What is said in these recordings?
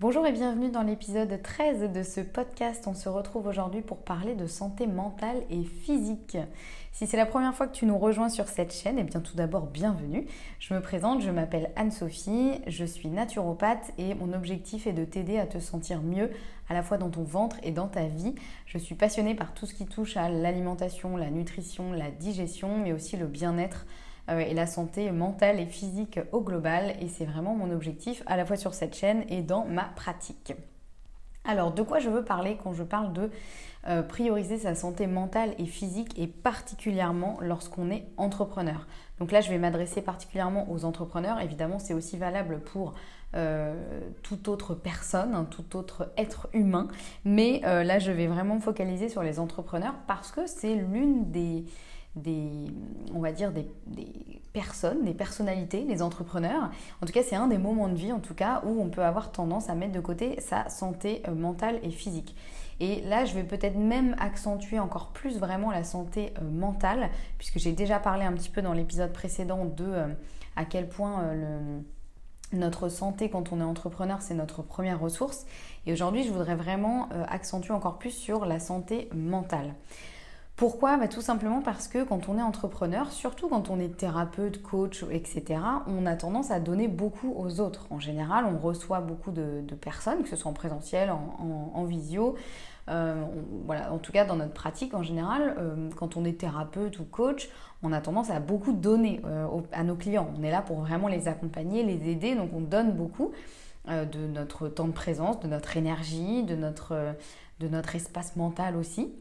Bonjour et bienvenue dans l'épisode 13 de ce podcast. On se retrouve aujourd'hui pour parler de santé mentale et physique. Si c'est la première fois que tu nous rejoins sur cette chaîne, eh bien tout d'abord bienvenue. Je me présente, je m'appelle Anne-Sophie, je suis naturopathe et mon objectif est de t'aider à te sentir mieux à la fois dans ton ventre et dans ta vie. Je suis passionnée par tout ce qui touche à l'alimentation, la nutrition, la digestion, mais aussi le bien-être et la santé mentale et physique au global. Et c'est vraiment mon objectif à la fois sur cette chaîne et dans ma pratique. Alors, de quoi je veux parler quand je parle de euh, prioriser sa santé mentale et physique et particulièrement lorsqu'on est entrepreneur? Donc là, je vais m'adresser particulièrement aux entrepreneurs. Évidemment, c'est aussi valable pour euh, toute autre personne, hein, tout autre être humain. Mais là, je vais vraiment focaliser sur les entrepreneurs parce que c'est l'une des des, on va dire, des, personnes, des personnalités, des entrepreneurs. En tout cas, c'est un des moments de vie, en tout cas, où on peut avoir tendance à mettre de côté sa santé euh, mentale et physique. Et là, je vais peut-être même accentuer encore plus vraiment la santé euh, mentale, puisque j'ai déjà parlé un petit peu dans l'épisode précédent de euh, à quel point notre santé quand on est entrepreneur, c'est notre première ressource. Et aujourd'hui, je voudrais vraiment accentuer encore plus sur la santé mentale. Pourquoi? Bah, Tout simplement parce que quand on est entrepreneur, surtout quand on est thérapeute, coach, etc., on a tendance à donner beaucoup aux autres. En général, on reçoit beaucoup de, personnes, que ce soit en présentiel, en, visio. Euh, en tout cas, dans notre pratique en général, euh, quand on est thérapeute ou coach, on a tendance à beaucoup donner euh, à nos clients. On est là pour vraiment les accompagner, les aider, donc on donne beaucoup de notre temps de présence, de notre énergie, de notre espace mental aussi.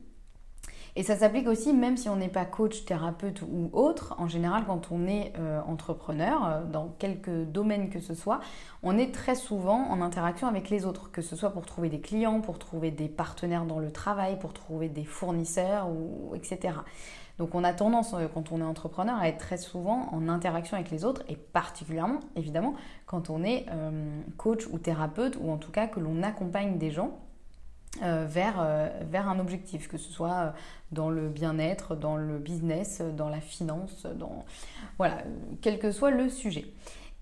Et ça s'applique aussi même si on n'est pas coach, thérapeute ou autre. En général, quand on est euh, entrepreneur, euh, dans quelque domaine que ce soit, on est très souvent en interaction avec les autres, que ce soit pour trouver des clients, pour trouver des partenaires dans le travail, pour trouver des fournisseurs, ou, etc. Donc on a tendance, euh, quand on est entrepreneur, à être très souvent en interaction avec les autres, et particulièrement, évidemment, quand on est coach ou thérapeute, ou en tout cas que l'on accompagne des gens euh, vers, euh, vers un objectif, que ce soit euh, dans le bien-être, dans le business, dans la finance, dans voilà, quel que soit le sujet.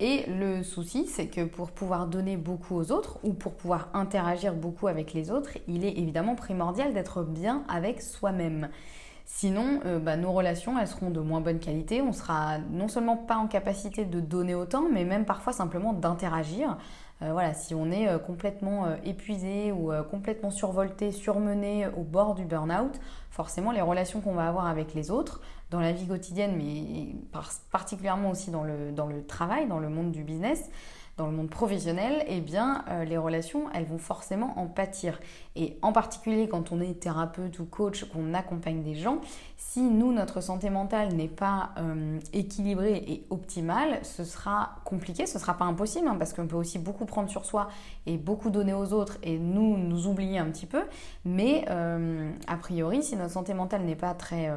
Et le souci, c'est que pour pouvoir donner beaucoup aux autres ou pour pouvoir interagir beaucoup avec les autres, il est évidemment primordial d'être bien avec soi-même. Sinon, bah, nos relations, elles seront de moins bonne qualité. On sera non seulement pas en capacité de donner autant, mais même parfois simplement d'interagir voilà, si on est euh, complètement euh, épuisé ou complètement survolté, surmené au bord du burn-out, forcément les relations qu'on va avoir avec les autres dans la vie quotidienne, mais particulièrement aussi dans le, dans le travail, dans le monde du business, dans le monde professionnel, eh bien, euh, les relations, elles vont forcément en pâtir. Et en particulier quand on est thérapeute ou coach, qu'on accompagne des gens, si nous, notre santé mentale n'est pas euh, équilibrée et optimale, ce sera compliqué, ce ne sera pas impossible, hein, parce qu'on peut aussi beaucoup prendre sur soi et beaucoup donner aux autres et nous, nous oublier un petit peu. Mais euh, a priori, si notre santé mentale n'est pas très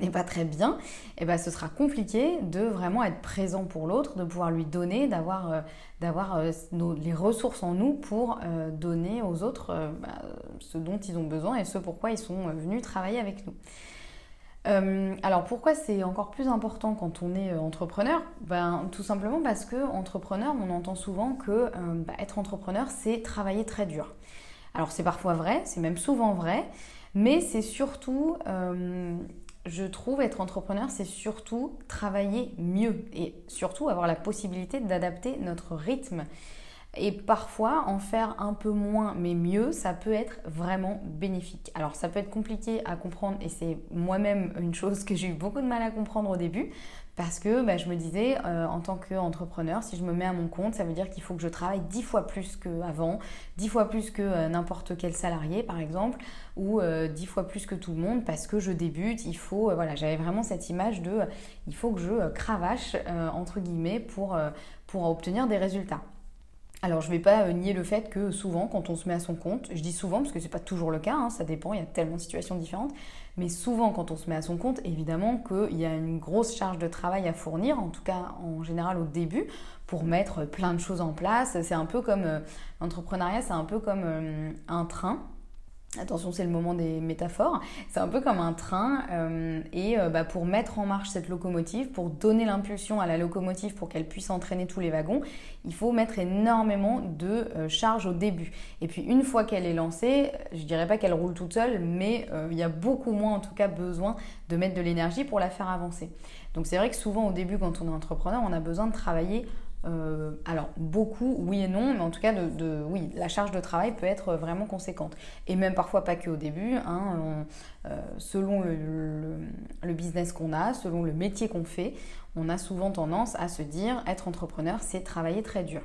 n'est pas très bien, et eh ben ce sera compliqué de vraiment être présent pour l'autre, de pouvoir lui donner, d'avoir euh, d'avoir euh, les ressources en nous pour euh, donner aux autres bah, ce dont ils ont besoin et ce pourquoi ils sont venus travailler avec nous. alors pourquoi c'est encore plus important quand on est entrepreneur? Ben, Tout simplement parce que entrepreneur, on entend souvent que bah, être entrepreneur, c'est travailler très dur. Alors c'est parfois vrai, c'est même souvent vrai, mais c'est surtout je trouve être entrepreneur, c'est surtout travailler mieux et surtout avoir la possibilité d'adapter notre rythme Et parfois, en faire un peu moins mais mieux, ça peut être vraiment bénéfique. Alors ça peut être compliqué à comprendre et c'est moi-même une chose que j'ai eu beaucoup de mal à comprendre au début parce que bah, je me disais, euh, en tant qu'entrepreneur, si je me mets à mon compte, ça veut dire qu'il faut que je travaille dix fois plus qu'avant, dix fois plus que euh, n'importe quel salarié par exemple, ou euh, dix fois plus que tout le monde parce que je débute. Il faut, voilà, j'avais vraiment cette image de, il faut que je cravache entre guillemets pour, pour obtenir des résultats. Alors je ne vais pas euh, nier le fait que souvent quand on se met à son compte, je dis souvent parce que ce n'est pas toujours le cas, hein, ça dépend, il y a tellement de situations différentes, mais souvent quand on se met à son compte, évidemment qu'il y a une grosse charge de travail à fournir, en tout cas en général au début, pour mettre plein de choses en place. C'est un peu comme euh, l'entrepreneuriat, c'est un peu comme euh, un train. Attention, c'est le moment des métaphores. C'est un peu comme un train euh, et euh, bah, pour mettre en marche cette locomotive, pour donner l'impulsion à la locomotive pour qu'elle puisse entraîner tous les wagons, il faut mettre énormément de euh, charge au début. Et puis une fois qu'elle est lancée, je dirais pas qu'elle roule toute seule, mais il y a beaucoup moins en tout cas besoin de mettre de l'énergie pour la faire avancer. Donc c'est vrai que souvent au début quand on est entrepreneur, on a besoin de travailler euh, alors beaucoup, oui et non, mais en tout cas, de, oui, la charge de travail peut être vraiment conséquente. Et même parfois pas que au début, hein, euh, selon le, business qu'on a, selon le métier qu'on fait, on a souvent tendance à se dire être entrepreneur, c'est travailler très dur.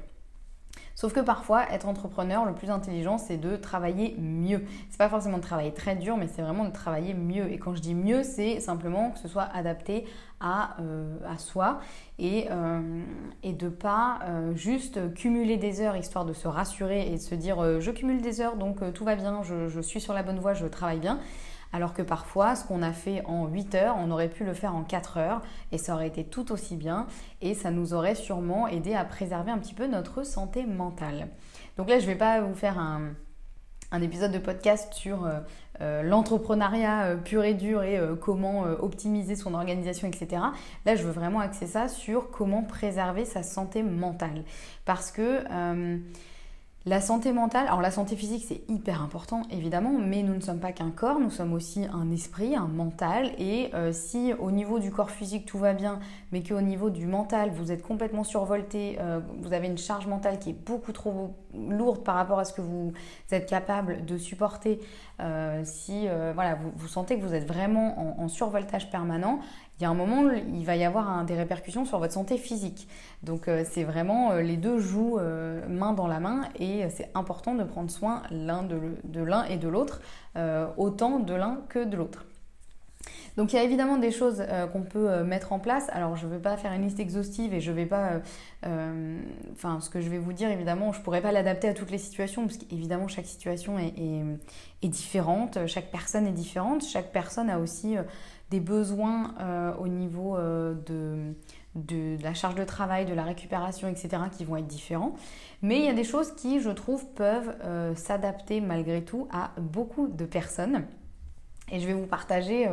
Sauf que parfois, être entrepreneur, le plus intelligent, c'est de travailler mieux. C'est pas forcément de travailler très dur, mais c'est vraiment de travailler mieux. Et quand je dis mieux, c'est simplement que ce soit adapté à, euh, soi et, euh, et de pas euh, juste cumuler des heures histoire de se rassurer et de se dire je cumule des heures donc tout va bien, je suis sur la bonne voie, je travaille bien alors que parfois ce qu'on a fait en 8 heures, on aurait pu le faire en 4 heures et ça aurait été tout aussi bien et ça nous aurait sûrement aidé à préserver un petit peu notre santé mentale. Donc là, je ne vais pas vous faire un, épisode de podcast sur euh, euh, l'entrepreneuriat euh, pur et dur et comment optimiser son organisation, etc. Là, je veux vraiment axer ça sur comment préserver sa santé mentale. Parce que la santé mentale, alors la santé physique c'est hyper important évidemment, mais nous ne sommes pas qu'un corps, nous sommes aussi un esprit, un mental. Et euh, si au niveau du corps physique tout va bien, mais qu'au niveau du mental vous êtes complètement survolté, euh, vous avez une charge mentale qui est beaucoup trop lourde par rapport à ce que vous êtes capable de supporter, euh, si voilà, vous, sentez que vous êtes vraiment en survoltage permanent, il y a un moment, il va y avoir des répercussions sur votre santé physique. Donc euh, c'est vraiment, euh, les deux jouent euh, main dans la main et c'est important de prendre soin l'un de, l'un et de l'autre, autant de l'un que de l'autre. Donc il y a évidemment des choses qu'on peut mettre en place. Alors je ne vais pas faire une liste exhaustive et je vais pas... Enfin ce que je vais vous dire évidemment, je ne pourrais pas l'adapter à toutes les situations parce qu'évidemment chaque situation est, différente, chaque personne est différente, chaque personne a aussi des besoins euh, au niveau euh, de, la charge de travail, de la récupération, etc., qui vont être différents. Mais il y a des choses qui, je trouve, peuvent euh, s'adapter malgré tout à beaucoup de personnes. Et je vais vous partager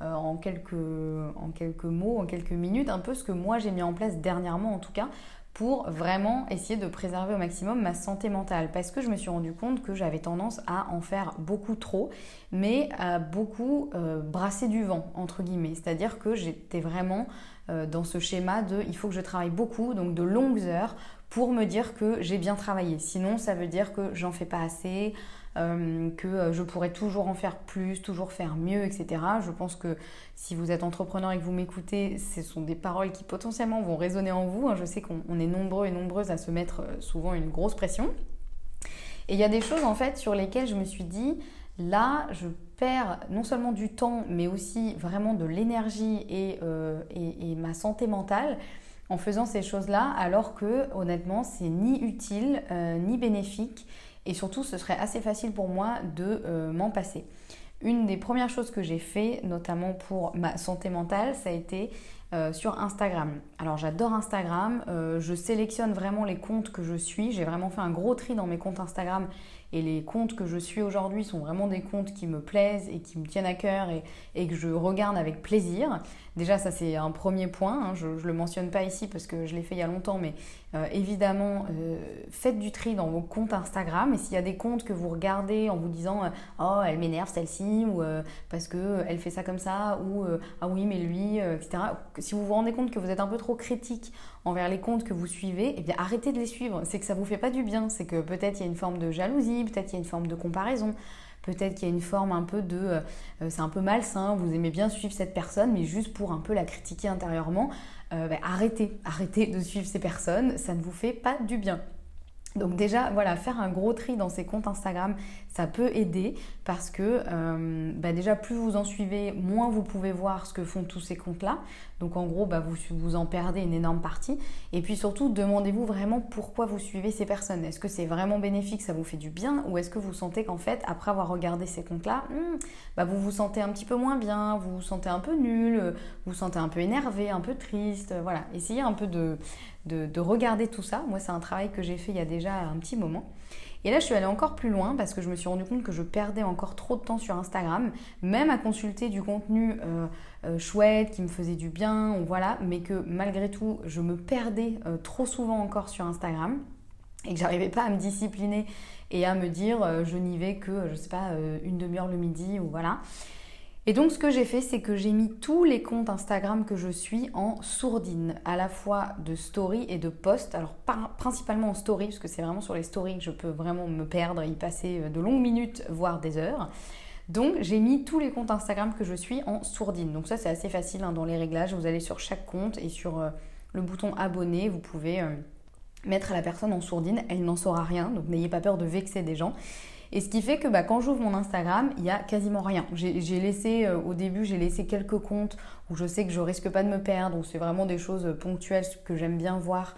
en, quelques, en quelques mots, en quelques minutes, un peu ce que moi j'ai mis en place dernièrement en tout cas pour vraiment essayer de préserver au maximum ma santé mentale. Parce que je me suis rendu compte que j'avais tendance à en faire beaucoup trop mais à beaucoup euh, brasser du vent entre guillemets. C'est à dire que j'étais vraiment euh, dans ce schéma de il faut que je travaille beaucoup donc de longues heures pour me dire que j'ai bien travaillé. Sinon ça veut dire que j'en fais pas assez euh, que euh, je pourrais toujours en faire plus, toujours faire mieux, etc. Je pense que si vous êtes entrepreneur et que vous m'écoutez, ce sont des paroles qui potentiellement vont résonner en vous. Hein. Je sais qu'on est nombreux et nombreuses à se mettre euh, souvent une grosse pression. Et il y a des choses en fait sur lesquelles je me suis dit, là, je perds non seulement du temps, mais aussi vraiment de l'énergie et, ma santé mentale en faisant ces choses-là, alors que honnêtement, c'est ni utile ni bénéfique et surtout ce serait assez facile pour moi de euh, m'en passer. Une des premières choses que j'ai fait, notamment pour ma santé mentale, ça a été euh, sur Instagram. Alors j'adore Instagram, euh, je sélectionne vraiment les comptes que je suis, j'ai vraiment fait un gros tri dans mes comptes Instagram et les comptes que je suis aujourd'hui sont vraiment des comptes qui me plaisent et qui me tiennent à cœur et, que je regarde avec plaisir. Déjà, ça c'est un premier point. Hein. Je ne le mentionne pas ici parce que je l'ai fait il y a longtemps, mais euh, évidemment, euh, faites du tri dans vos comptes Instagram. Et s'il y a des comptes que vous regardez en vous disant euh, Oh, elle m'énerve celle-ci, ou parce qu'elle fait ça comme ça, ou Ah oui, mais lui, etc. si vous vous rendez compte que vous êtes un peu trop critique envers les comptes que vous suivez, eh bien arrêtez de les suivre. C'est que ça vous fait pas du bien. C'est que peut-être il y a une forme de jalousie, peut-être il y a une forme de comparaison. Peut-être qu'il y a une forme un peu de... Euh, c'est un peu malsain, vous aimez bien suivre cette personne, mais juste pour un peu la critiquer intérieurement, euh, ben, arrêtez, arrêtez de suivre ces personnes, ça ne vous fait pas du bien. Donc déjà, voilà, faire un gros tri dans ces comptes Instagram, ça peut aider parce que euh, bah déjà plus vous en suivez, moins vous pouvez voir ce que font tous ces comptes-là. Donc en gros, bah vous, vous en perdez une énorme partie. Et puis surtout, demandez-vous vraiment pourquoi vous suivez ces personnes. Est-ce que c'est vraiment bénéfique, ça vous fait du bien? Ou est-ce que vous sentez qu'en fait, après avoir regardé ces comptes-là, hmm, bah vous vous sentez un petit peu moins bien, vous vous sentez un peu nul, vous vous sentez un peu énervé, un peu triste Voilà, essayez un peu de, de, de regarder tout ça. Moi, c'est un travail que j'ai fait il y a déjà un petit moment. Et là, je suis allée encore plus loin parce que je me suis rendu compte que je perdais encore trop de temps sur Instagram, même à consulter du contenu euh, euh, chouette qui me faisait du bien, voilà, mais que malgré tout, je me perdais euh, trop souvent encore sur Instagram et que j'arrivais pas à me discipliner et à me dire je n'y vais que, je sais pas, une demi-heure le midi ou voilà. Et donc ce que j'ai fait, c'est que j'ai mis tous les comptes Instagram que je suis en sourdine, à la fois de story et de post. Alors principalement en story, parce que c'est vraiment sur les stories que je peux vraiment me perdre, y passer euh, de longues minutes, voire des heures. Donc j'ai mis tous les comptes Instagram que je suis en sourdine. Donc ça c'est assez facile hein, dans les réglages. Vous allez sur chaque compte et sur euh, le bouton abonner, vous pouvez euh, mettre la personne en sourdine. Elle n'en saura rien, donc n'ayez pas peur de vexer des gens. Et ce qui fait que bah, quand j'ouvre mon Instagram, il n'y a quasiment rien. J'ai laissé, euh, au début, j'ai laissé quelques comptes où je sais que je risque pas de me perdre, où c'est vraiment des choses ponctuelles que j'aime bien voir.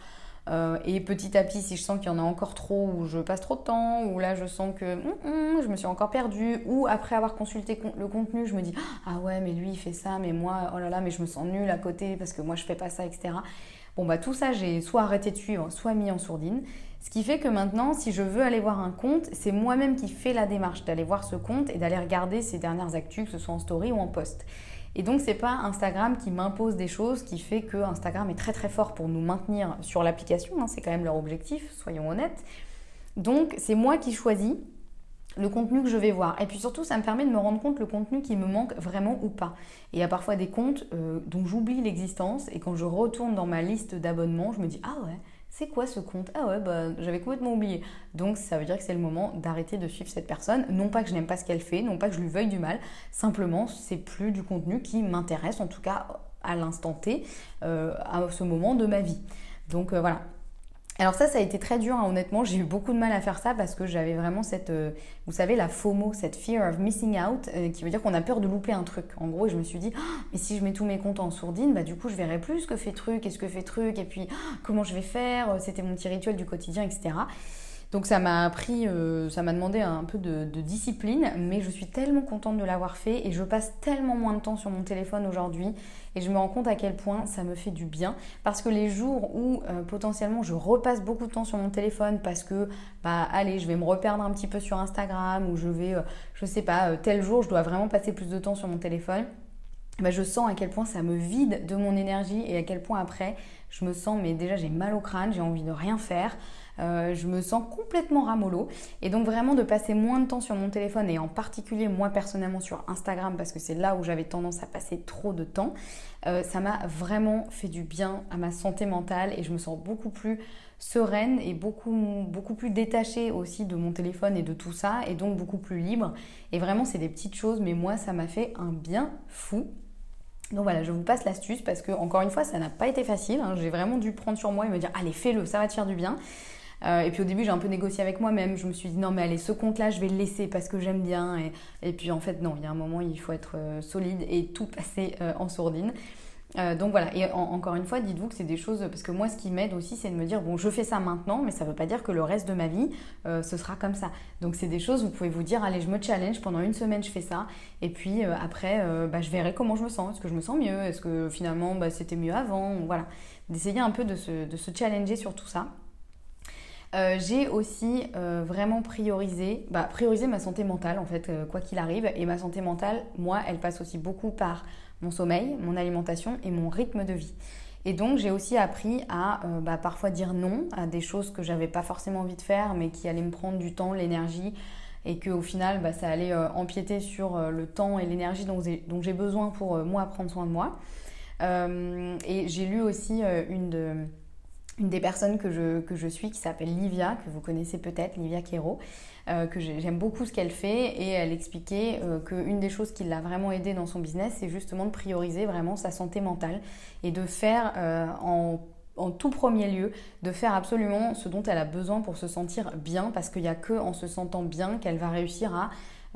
Euh, et petit à petit, si je sens qu'il y en a encore trop, ou je passe trop de temps, ou là je sens que hum, hum, je me suis encore perdue, ou après avoir consulté le contenu, je me dis ah ouais mais lui il fait ça, mais moi oh là là mais je me sens nulle à côté parce que moi je fais pas ça, etc. Bon bah tout ça j'ai soit arrêté de suivre, soit mis en sourdine. Ce qui fait que maintenant, si je veux aller voir un compte, c'est moi-même qui fais la démarche d'aller voir ce compte et d'aller regarder ses dernières actus, que ce soit en story ou en post. Et donc c'est pas Instagram qui m'impose des choses, qui fait que Instagram est très très fort pour nous maintenir sur l'application, hein, c'est quand même leur objectif, soyons honnêtes. Donc c'est moi qui choisis le contenu que je vais voir. Et puis surtout, ça me permet de me rendre compte le contenu qui me manque vraiment ou pas. Et il y a parfois des comptes euh, dont j'oublie l'existence et quand je retourne dans ma liste d'abonnements, je me dis ah ouais, c'est quoi ce compte Ah ouais, bah, j'avais complètement oublié. Donc ça veut dire que c'est le moment d'arrêter de suivre cette personne. Non pas que je n'aime pas ce qu'elle fait, non pas que je lui veuille du mal, simplement c'est plus du contenu qui m'intéresse, en tout cas à l'instant T, euh, à ce moment de ma vie. Donc euh, voilà, alors ça, ça a été très dur, hein, honnêtement. J'ai eu beaucoup de mal à faire ça parce que j'avais vraiment cette, euh, vous savez, la FOMO, cette fear of missing out, euh, qui veut dire qu'on a peur de louper un truc. En gros, je me suis dit, ah, mais si je mets tous mes comptes en sourdine, bah du coup, je verrai plus ce que fait truc et ce que fait truc, et puis ah, comment je vais faire. C'était mon petit rituel du quotidien, etc. Donc ça m'a appris, euh, ça m'a demandé un peu de, discipline, mais je suis tellement contente de l'avoir fait et je passe tellement moins de temps sur mon téléphone aujourd'hui et je me rends compte à quel point ça me fait du bien. Parce que les jours où euh, potentiellement je repasse beaucoup de temps sur mon téléphone parce que bah allez je vais me reperdre un petit peu sur Instagram ou je vais euh, je sais pas tel jour je dois vraiment passer plus de temps sur mon téléphone bah, je sens à quel point ça me vide de mon énergie et à quel point après je me sens mais déjà j'ai mal au crâne j'ai envie de rien faire euh, je me sens complètement ramollo. Et donc vraiment de passer moins de temps sur mon téléphone et en particulier moi personnellement sur Instagram parce que c'est là où j'avais tendance à passer trop de temps, euh, ça m'a vraiment fait du bien à ma santé mentale et je me sens beaucoup plus sereine et beaucoup, beaucoup plus détachée aussi de mon téléphone et de tout ça et donc beaucoup plus libre. Et vraiment c'est des petites choses mais moi ça m'a fait un bien fou. Donc voilà, je vous passe l'astuce parce que encore une fois, ça n'a pas été facile. Hein. J'ai vraiment dû prendre sur moi et me dire allez fais-le, ça va te faire du bien. Euh, et puis au début, j'ai un peu négocié avec moi-même. Je me suis dit non, mais allez, ce compte-là, je vais le laisser parce que j'aime bien. Et, puis en fait, non, il y a un moment, il faut être euh, solide et tout passer euh, en sourdine. donc voilà, et encore une fois, dites-vous que c'est des choses, parce que moi ce qui m'aide aussi, c'est de me dire, bon, je fais ça maintenant, mais ça ne veut pas dire que le reste de ma vie, ce sera comme ça. Donc c'est des choses, vous pouvez vous dire, allez, je me challenge, pendant une semaine je fais ça, et puis après, bah, je verrai comment je me sens, est-ce que je me sens mieux, est-ce que finalement bah, c'était mieux avant, voilà. D'essayer un peu de se challenger sur tout ça. Euh, j'ai aussi euh, vraiment priorisé, bah, priorisé ma santé mentale en fait, euh, quoi qu'il arrive. Et ma santé mentale, moi, elle passe aussi beaucoup par mon sommeil, mon alimentation et mon rythme de vie. Et donc j'ai aussi appris à bah, parfois dire non à des choses que j'avais pas forcément envie de faire, mais qui allaient me prendre du temps, l'énergie, et qu'au final bah, ça allait empiéter sur le temps et l'énergie dont j'ai besoin pour moi prendre soin de moi. et j'ai lu aussi une de une des personnes que je, que je suis qui s'appelle Livia, que vous connaissez peut-être, Livia Quero, euh, que j'aime beaucoup ce qu'elle fait et elle expliquait euh, qu'une des choses qui l'a vraiment aidée dans son business, c'est justement de prioriser vraiment sa santé mentale et de faire euh, en, en, tout premier lieu, de faire absolument ce dont elle a besoin pour se sentir bien parce qu'il n'y a que en se sentant bien qu'elle va réussir à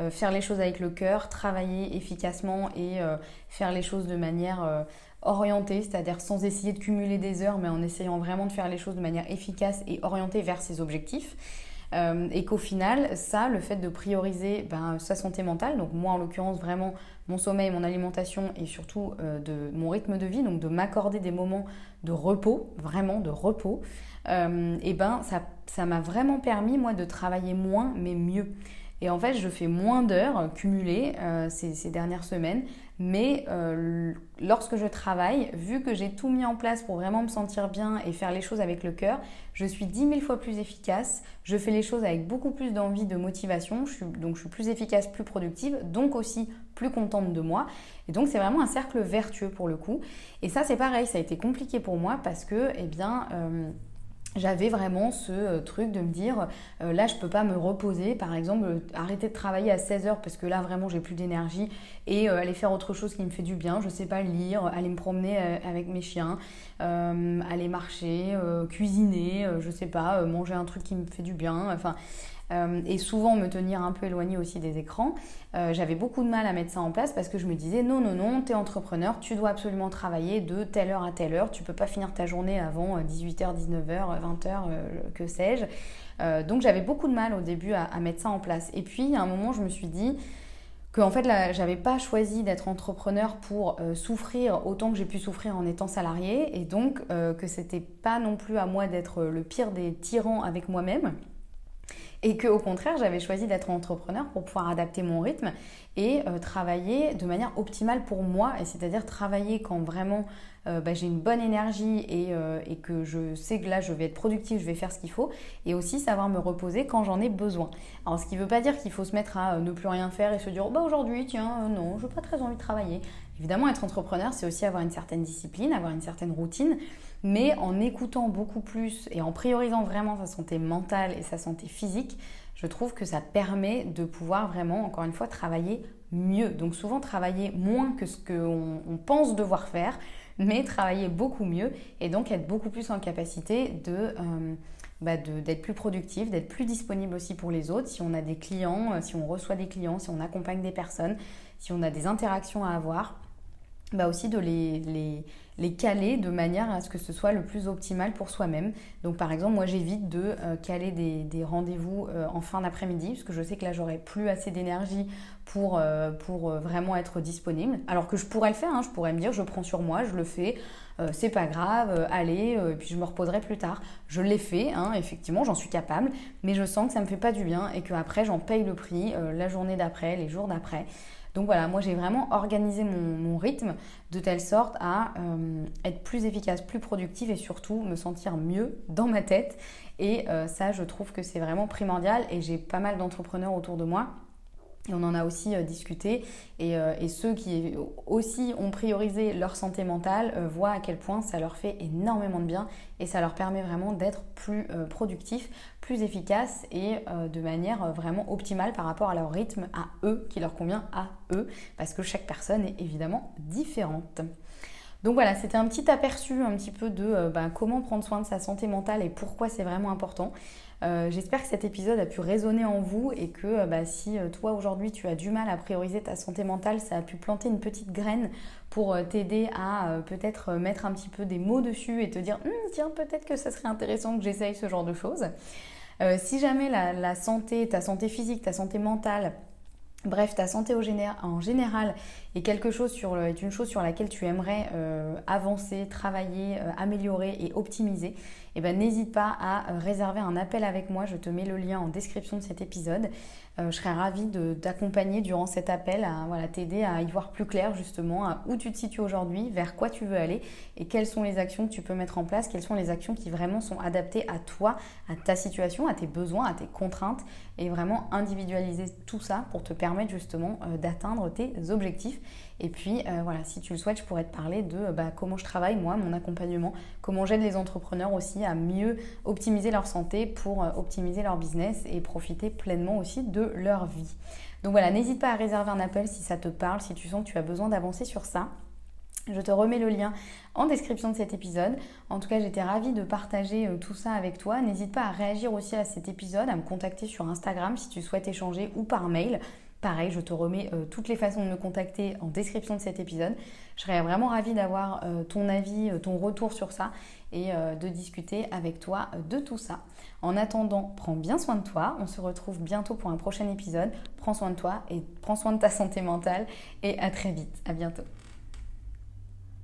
faire les choses avec le cœur, travailler efficacement et faire les choses de manière orienté, c'est-à-dire sans essayer de cumuler des heures, mais en essayant vraiment de faire les choses de manière efficace et orientée vers ses objectifs. Euh, et qu'au final, ça, le fait de prioriser ben, sa santé mentale, donc moi en l'occurrence vraiment mon sommeil, mon alimentation et surtout euh, de mon rythme de vie, donc de m'accorder des moments de repos, vraiment de repos, euh, et ben ça m'a vraiment permis moi de travailler moins mais mieux. Et en fait, je fais moins d'heures cumulées ces, dernières semaines, mais euh, lorsque je travaille, vu que j'ai tout mis en place pour vraiment me sentir bien et faire les choses avec le cœur, je suis dix mille fois plus efficace. Je fais les choses avec beaucoup plus d'envie, de motivation. donc je suis plus efficace, plus productive, donc aussi plus contente de moi. Et donc c'est vraiment un cercle vertueux pour le coup. Et ça c'est pareil, ça a été compliqué pour moi parce que, eh bien... Euh, j'avais vraiment ce euh, truc de me dire euh, là je peux pas me reposer. Par exemple euh, arrêter de travailler à 16 heures parce que là vraiment j'ai plus d'énergie et aller faire autre chose qui me fait du bien. Je sais pas lire aller me promener avec mes chiens aller marcher cuisiner je sais pas manger un truc qui me fait du bien. Enfin euh, et souvent me tenir un peu éloignée aussi des écrans. Euh, j'avais beaucoup de mal à mettre ça en place parce que je me disais non, non, non, tu es entrepreneur, tu dois absolument travailler de telle heure à telle heure, tu peux pas finir ta journée avant 18h, 19h, 20h, que sais-je. Euh, donc j'avais beaucoup de mal au début à, mettre ça en place. Et puis à un moment, je me suis dit que en fait j'avais pas choisi d'être entrepreneur pour souffrir autant que j'ai pu souffrir en étant salarié et donc que c'était pas non plus à moi d'être le pire des tyrans avec moi-même et que au contraire j'avais choisi d'être entrepreneur pour pouvoir adapter mon rythme et euh, travailler de manière optimale pour moi et c'est-à-dire travailler quand vraiment euh, bah, j'ai une bonne énergie euh, et, que je sais que là je vais être productive, je vais faire ce qu'il faut et aussi savoir me reposer quand j'en ai besoin. Alors ce qui ne veut pas dire qu'il faut se mettre à ne plus rien faire et se dire bah aujourd'hui tiens non je n'ai pas très envie de travailler. Évidemment être entrepreneur c'est aussi avoir une certaine discipline, avoir une certaine routine mais en écoutant beaucoup plus et en priorisant vraiment sa santé mentale et sa santé physique, je trouve que ça permet de pouvoir vraiment, encore une fois, travailler mieux. Donc souvent travailler moins que ce qu'on pense devoir faire, mais travailler beaucoup mieux et donc être beaucoup plus en capacité de... Euh, bah d'être plus productif, d'être plus disponible aussi pour les autres. Si on a des clients, euh, si on reçoit des clients, si on accompagne des personnes, si on a des interactions à avoir, bah aussi de les, les, les caler de manière à ce que ce soit le plus optimal pour soi-même. Donc par exemple, moi j'évite de euh, caler des, rendez-vous euh, en fin d'après-midi, parce que je sais que là j'aurai plus assez d'énergie pour, euh, pour vraiment être disponible. Alors que je pourrais le faire, hein. je pourrais me dire je prends sur moi, je le fais, c'est pas grave, allez, et puis je me reposerai plus tard. Je l'ai fait, hein, effectivement, j'en suis capable, mais je sens que ça me fait pas du bien et qu'après j'en paye le prix la journée d'après, les jours d'après. Donc voilà, moi j'ai vraiment organisé mon, rythme de telle sorte à euh, être plus efficace, plus productive et surtout me sentir mieux dans ma tête. Et euh, ça, je trouve que c'est vraiment primordial et j'ai pas mal d'entrepreneurs autour de moi et on en a aussi euh, discuté. Euh, et, ceux qui aussi ont priorisé leur santé mentale euh, voient à quel point ça leur fait énormément de bien et ça leur permet vraiment d'être plus productifs, plus efficaces et de manière vraiment optimale par rapport à leur rythme à eux, qui leur convient à eux, parce que chaque personne est évidemment différente. Donc voilà, c'était un petit aperçu un petit peu de ben, comment prendre soin de sa santé mentale et pourquoi c'est vraiment important. Euh, j'espère que cet épisode a pu résonner en vous et que euh, bah, si euh, toi aujourd'hui tu as du mal à prioriser ta santé mentale, ça a pu planter une petite graine pour t'aider à peut-être mettre un petit peu des mots dessus et te dire hum, tiens peut-être que ça serait intéressant que j'essaye ce genre de choses. si jamais la, santé, ta santé physique, ta santé mentale, Bref, ta santé en général est quelque chose sur est une chose sur laquelle tu aimerais avancer, travailler, améliorer et optimiser eh ben, n'hésite pas à euh, réserver un appel avec moi. Je te mets le lien en description de cet épisode. Euh, je serais ravie de t'accompagner durant cet appel, à voilà, t'aider à y voir plus clair justement à où tu te situes aujourd'hui, vers quoi tu veux aller et quelles sont les actions que tu peux mettre en place, quelles sont les actions qui vraiment sont adaptées à toi, à ta situation, à tes besoins, à tes contraintes et vraiment individualiser tout ça pour te permettre justement euh, d'atteindre tes objectifs Et puis voilà, si tu le souhaites, je pourrais te parler de bah, comment je travaille moi, mon accompagnement, comment j'aide les entrepreneurs aussi à mieux optimiser leur santé pour optimiser leur business et profiter pleinement aussi de leur vie. Donc voilà, n'hésite pas à réserver un appel si ça te parle, si tu sens que tu as besoin d'avancer sur ça. Je te remets le lien en description de cet épisode. En tout cas, j'étais ravie de partager euh, tout ça avec toi. N'hésite pas à réagir aussi à cet épisode, à me contacter sur Instagram si tu souhaites échanger ou par mail. Pareil, je te remets euh, toutes les façons de me contacter en description de cet épisode. Je serais vraiment ravie d'avoir euh, ton avis, ton retour sur ça et de discuter avec toi de tout ça. En attendant, prends bien soin de toi. On se retrouve bientôt pour un prochain épisode. Prends soin de toi et prends soin de ta santé mentale et à très vite. À bientôt.